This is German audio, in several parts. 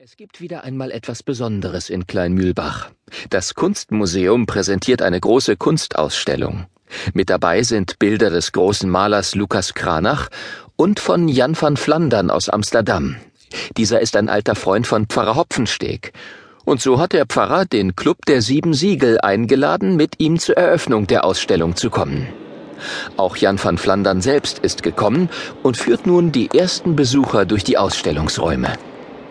Es gibt wieder einmal etwas Besonderes in Kleinmühlbach. Das Kunstmuseum präsentiert eine große Kunstausstellung. Mit dabei sind Bilder des großen Malers Lukas Kranach und von Jan van Flandern aus Amsterdam. Dieser ist ein alter Freund von Pfarrer Hopfensteg. Und so hat der Pfarrer den Club der Sieben Siegel eingeladen, mit ihm zur Eröffnung der Ausstellung zu kommen. Auch Jan van Flandern selbst ist gekommen und führt nun die ersten Besucher durch die Ausstellungsräume.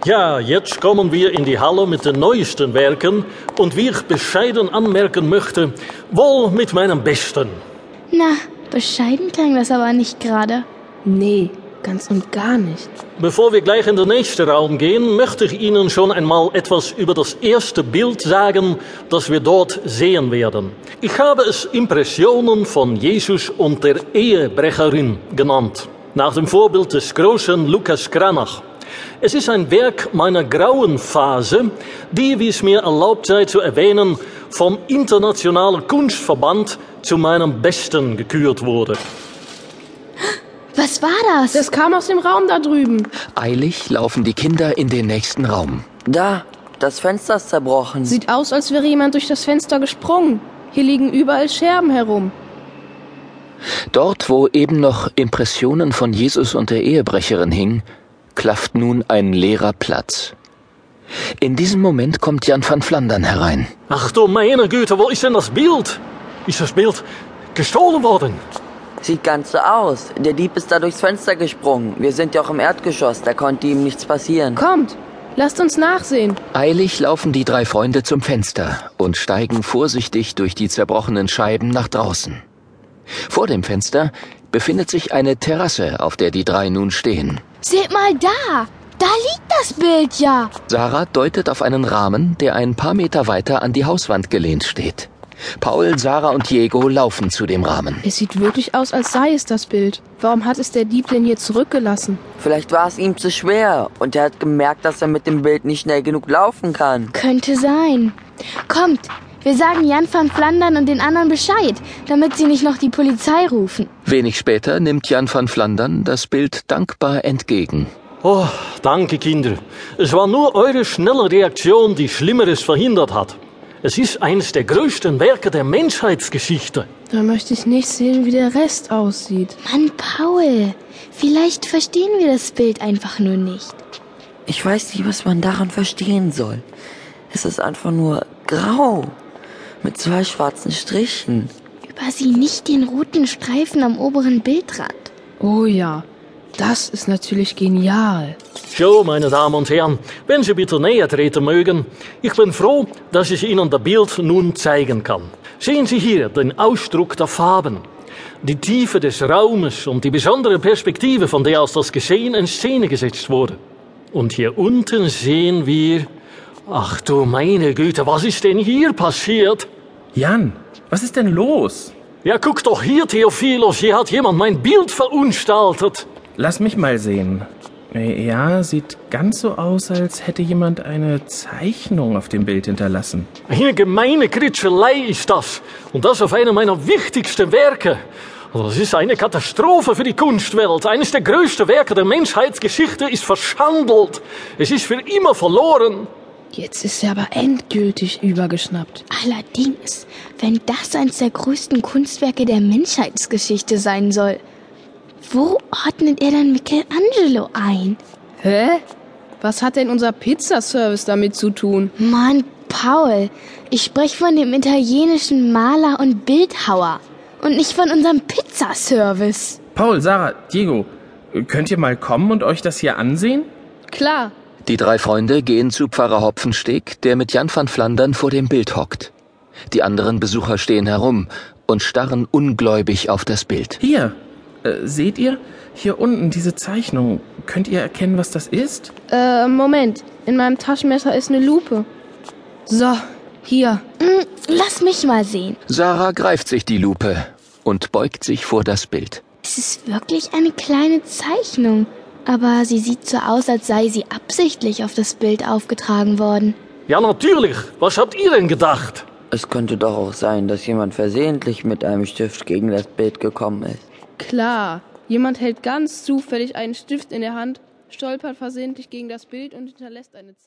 Ja, jetzt kommen wir in die Halle mit den neuesten Werken und wie ich bescheiden anmerken möchte, wohl mit meinem Besten. Na, bescheiden klang das aber nicht gerade. Nee, ganz und gar nicht. Bevor wir gleich in den nächsten Raum gehen, möchte ich Ihnen schon einmal etwas über das erste Bild sagen, das wir dort sehen werden. Ich habe es Impressionen von Jesus und der Ehebrecherin genannt, nach dem Vorbild des großen Lukas Kranach. Es ist ein Werk meiner grauen Phase, die, wie es mir erlaubt sei zu erwähnen, vom Internationalen Kunstverband zu meinem Besten gekürt wurde. Was war das? Das kam aus dem Raum da drüben. Eilig laufen die Kinder in den nächsten Raum. Da, das Fenster ist zerbrochen. Sieht aus, als wäre jemand durch das Fenster gesprungen. Hier liegen überall Scherben herum. Dort, wo eben noch Impressionen von Jesus und der Ehebrecherin hingen, klafft nun ein leerer Platz. In diesem Moment kommt Jan van Flandern herein. Ach du meine Güte, wo ist denn das Bild? Ist das Bild gestohlen worden? Sieht ganz so aus. Der Dieb ist da durchs Fenster gesprungen. Wir sind ja auch im Erdgeschoss, da konnte ihm nichts passieren. Kommt, lasst uns nachsehen. Eilig laufen die drei Freunde zum Fenster und steigen vorsichtig durch die zerbrochenen Scheiben nach draußen. Vor dem Fenster befindet sich eine Terrasse, auf der die drei nun stehen. Seht mal da! Da liegt das Bild ja! Sarah deutet auf einen Rahmen, der ein paar Meter weiter an die Hauswand gelehnt steht. Paul, Sarah und Diego laufen zu dem Rahmen. Es sieht wirklich aus, als sei es das Bild. Warum hat es der Dieb denn hier zurückgelassen? Vielleicht war es ihm zu schwer und er hat gemerkt, dass er mit dem Bild nicht schnell genug laufen kann. Könnte sein. Kommt, wir sagen Jan van Flandern und den anderen Bescheid, damit sie nicht noch die Polizei rufen. Wenig später nimmt Jan van Flandern das Bild dankbar entgegen. Oh, danke Kinder. Es war nur eure schnelle Reaktion, die Schlimmeres verhindert hat. Es ist eines der größten Werke der Menschheitsgeschichte. Da möchte ich nicht sehen, wie der Rest aussieht. Mann, Paul, vielleicht verstehen wir das Bild einfach nur nicht. Ich weiß nicht, was man daran verstehen soll. Es ist einfach nur grau. Mit zwei schwarzen Strichen. Übersieh nicht den roten Streifen am oberen Bildrand. Oh ja, das ist natürlich genial. So, meine Damen und Herren, wenn Sie bitte näher treten mögen. Ich bin froh, dass ich Ihnen das Bild nun zeigen kann. Sehen Sie hier den Ausdruck der Farben. Die Tiefe des Raumes und die besondere Perspektive, von der aus das Geschehen in Szene gesetzt wurde. Und hier unten sehen wir... Ach du meine Güte, was ist denn hier passiert? Jan, was ist denn los? Ja, guck doch hier, Theophilos, hier hat jemand mein Bild verunstaltet. Lass mich mal sehen. Ja, sieht ganz so aus, als hätte jemand eine Zeichnung auf dem Bild hinterlassen. Eine gemeine Kritschelei ist das. Und das auf einem meiner wichtigsten Werke. Also das ist eine Katastrophe für die Kunstwelt. Eines der größten Werke der Menschheitsgeschichte ist verschandelt. Es ist für immer verloren. Jetzt ist er aber endgültig übergeschnappt. Allerdings, wenn das eines der größten Kunstwerke der Menschheitsgeschichte sein soll, wo ordnet er dann Michelangelo ein? Hä? Was hat denn unser Pizzaservice damit zu tun? Mann, Paul, ich spreche von dem italienischen Maler und Bildhauer und nicht von unserem Pizzaservice. Paul, Sarah, Diego, könnt ihr mal kommen und euch das hier ansehen? Klar. Die drei Freunde gehen zu Pfarrer Hopfensteg, der mit Jan van Flandern vor dem Bild hockt. Die anderen Besucher stehen herum und starren ungläubig auf das Bild. Hier, äh, seht ihr? Hier unten diese Zeichnung. Könnt ihr erkennen, was das ist? Äh, Moment. In meinem Taschenmesser ist eine Lupe. So, hier. Hm, lass mich mal sehen. Sarah greift sich die Lupe und beugt sich vor das Bild. Es ist wirklich eine kleine Zeichnung, aber sie sieht so aus, als sei sie absichtlich auf das Bild aufgetragen worden. Ja, natürlich. Was habt ihr denn gedacht? Es könnte doch auch sein, dass jemand versehentlich mit einem Stift gegen das Bild gekommen ist. Klar. Jemand hält ganz zufällig einen Stift in der Hand, stolpert versehentlich gegen das Bild und hinterlässt eine Zahl.